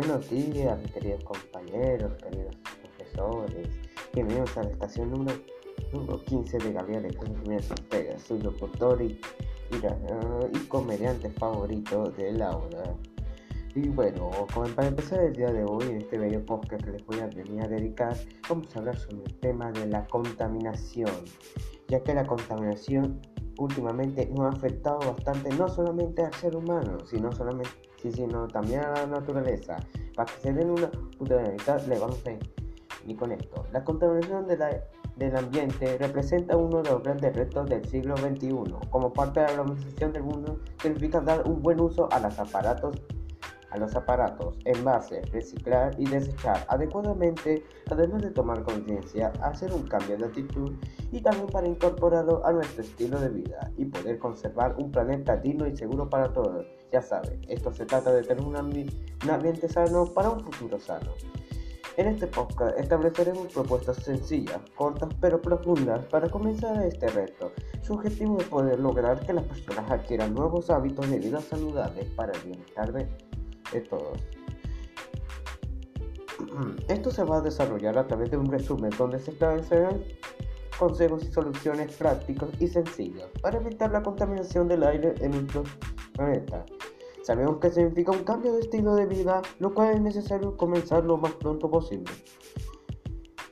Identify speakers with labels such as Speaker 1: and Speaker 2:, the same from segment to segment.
Speaker 1: Buenos días, queridos compañeros, queridos profesores. Bienvenidos a la estación número, número 15 de Gabriel Jiménez Ortega, su locutor y, y, comediante favorito del aula. Y bueno, como para empezar el día de hoy, en este bello podcast que les voy a venir a dedicar, vamos a hablar sobre el tema de la contaminación, ya que la contaminación últimamente nos ha afectado bastante no solamente al ser humano, sino solamente sino también a la naturaleza. Para que se den una vista, le vamos a y con esto. La contaminación de del ambiente representa uno de los grandes retos del siglo XXI. Como parte de la globalización del mundo, significa dar un buen uso a los aparatos a los aparatos, envases, reciclar y desechar adecuadamente, además de tomar conciencia, hacer un cambio de actitud y también para incorporarlo a nuestro estilo de vida y poder conservar un planeta digno y seguro para todos. Ya saben, esto se trata de tener un, un ambiente sano para un futuro sano. En este podcast estableceremos propuestas sencillas, cortas pero profundas para comenzar este reto. Su objetivo es poder lograr que las personas adquieran nuevos hábitos de vida saludables para el bienestar de todos. Esto se va a desarrollar a través de un resumen donde se establecerán consejos y soluciones prácticos y sencillos para evitar la contaminación del aire en nuestro planeta. Sabemos que significa un cambio de estilo de vida, lo cual es necesario comenzar lo más pronto posible.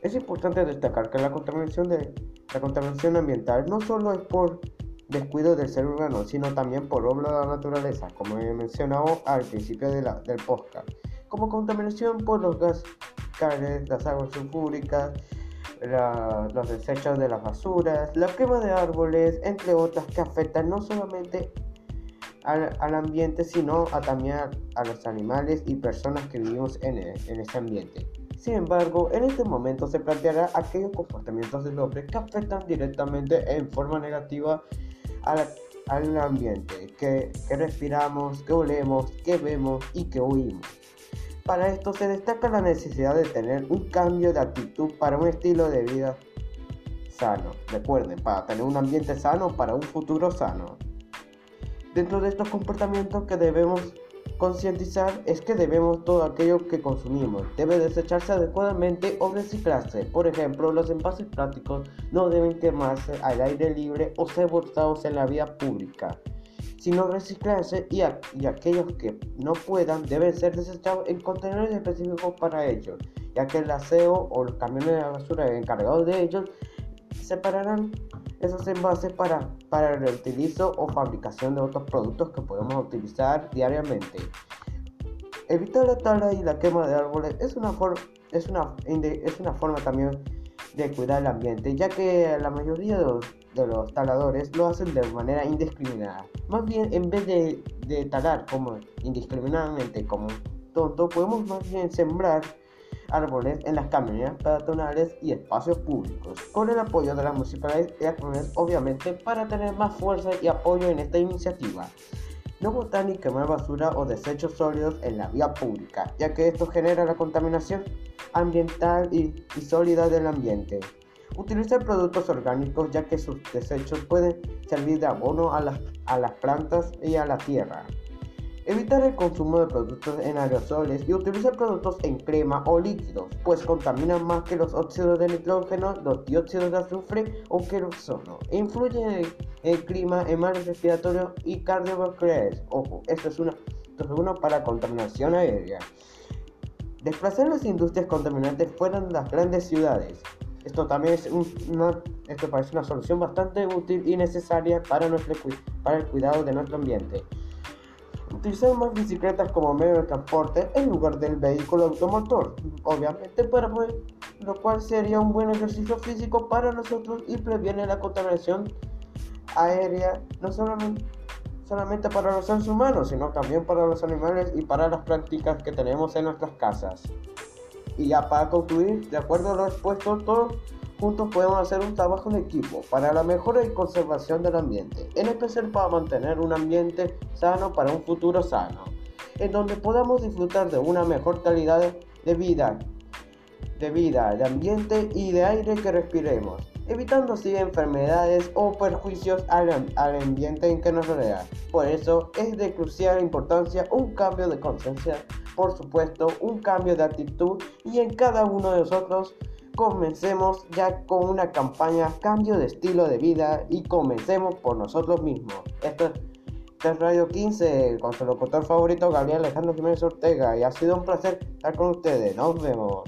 Speaker 1: Es importante destacar que la contaminación, la contaminación ambiental no solo es por descuido del ser humano, sino también por obra de la naturaleza, como he mencionado al principio del podcast, como contaminación por los gases, las aguas sulfúricas, los desechos de las basuras, la quema de árboles, entre otras que afectan no solamente al, al ambiente, sino a, también a, los animales y personas que vivimos en, en ese ambiente. Sin embargo, en este momento se planteará aquellos comportamientos del hombre que afectan directamente en forma negativa al, ambiente que, que respiramos, que olemos, que vemos y que oímos. Para esto se destaca la necesidad de tener un cambio de actitud para un estilo de vida sano. Recuerden, para tener un ambiente sano, para un futuro sano. Dentro de estos comportamientos que debemos Concientizar es que debemos todo aquello que consumimos. Debe desecharse adecuadamente o reciclarse. Por ejemplo, los envases plásticos no deben quemarse al aire libre o ser botados en la vía pública, sino reciclarse y, y aquellos que no puedan deben ser desechados en contenedores específicos para ellos, ya que el aseo o los camiones de basura encargados de ellos separarán esos envases para, para el reutilizo o fabricación de otros productos que podemos utilizar diariamente. Evitar la tala y la quema de árboles es una, es una, es una forma también de cuidar el ambiente, ya que la mayoría de los, de los, taladores lo hacen de manera indiscriminada. Más bien, en vez de, de talar como indiscriminadamente como tonto, podemos más bien sembrar árboles en las caminas peatonales y espacios públicos, con el apoyo de las municipalidades y obviamente para tener más fuerza y apoyo en esta iniciativa. No botar ni quemar basura o desechos sólidos en la vía pública, ya que esto genera la contaminación ambiental y, y sólida del ambiente. Utilizar productos orgánicos ya que sus desechos pueden servir de abono a las, a las plantas y a la tierra. Evitar el consumo de productos en aerosoles y utilizar productos en crema o líquidos, pues contaminan más que los óxidos de nitrógeno, los dióxidos de azufre o que el ozono. E influyen en el clima, en males respiratorios y cardiovasculares. Ojo, esto es, una, esto es uno para contaminación aérea. Desplazar las industrias contaminantes fuera de las grandes ciudades. Esto también es una, esto parece una solución bastante útil y necesaria para, nuestro, para el cuidado de nuestro ambiente. Utilizar más bicicletas como medio de transporte en lugar del vehículo automotor, obviamente para lo cual sería un buen ejercicio físico para nosotros y previene la contaminación aérea, no solamente, solamente para los seres humanos, sino también para los animales y para las prácticas que tenemos en nuestras casas. Y ya para concluir, de acuerdo a lo expuesto, todo Juntos podemos hacer un trabajo en equipo para la mejora y conservación del ambiente, en especial para mantener un ambiente sano para un futuro sano, en donde podamos disfrutar de una mejor calidad de vida, de vida, de ambiente y de aire que respiremos. evitando así enfermedades o perjuicios al, al ambiente en que nos rodea. Por eso es de crucial importancia un cambio de conciencia, por supuesto, un cambio de actitud y en cada uno de nosotros comencemos ya con una campaña cambio de estilo de vida y comencemos por nosotros mismos. Esto es Radio 15 con su locutor favorito Gabriel Alejandro Jiménez Ortega y ha sido un placer estar con ustedes. Nos vemos.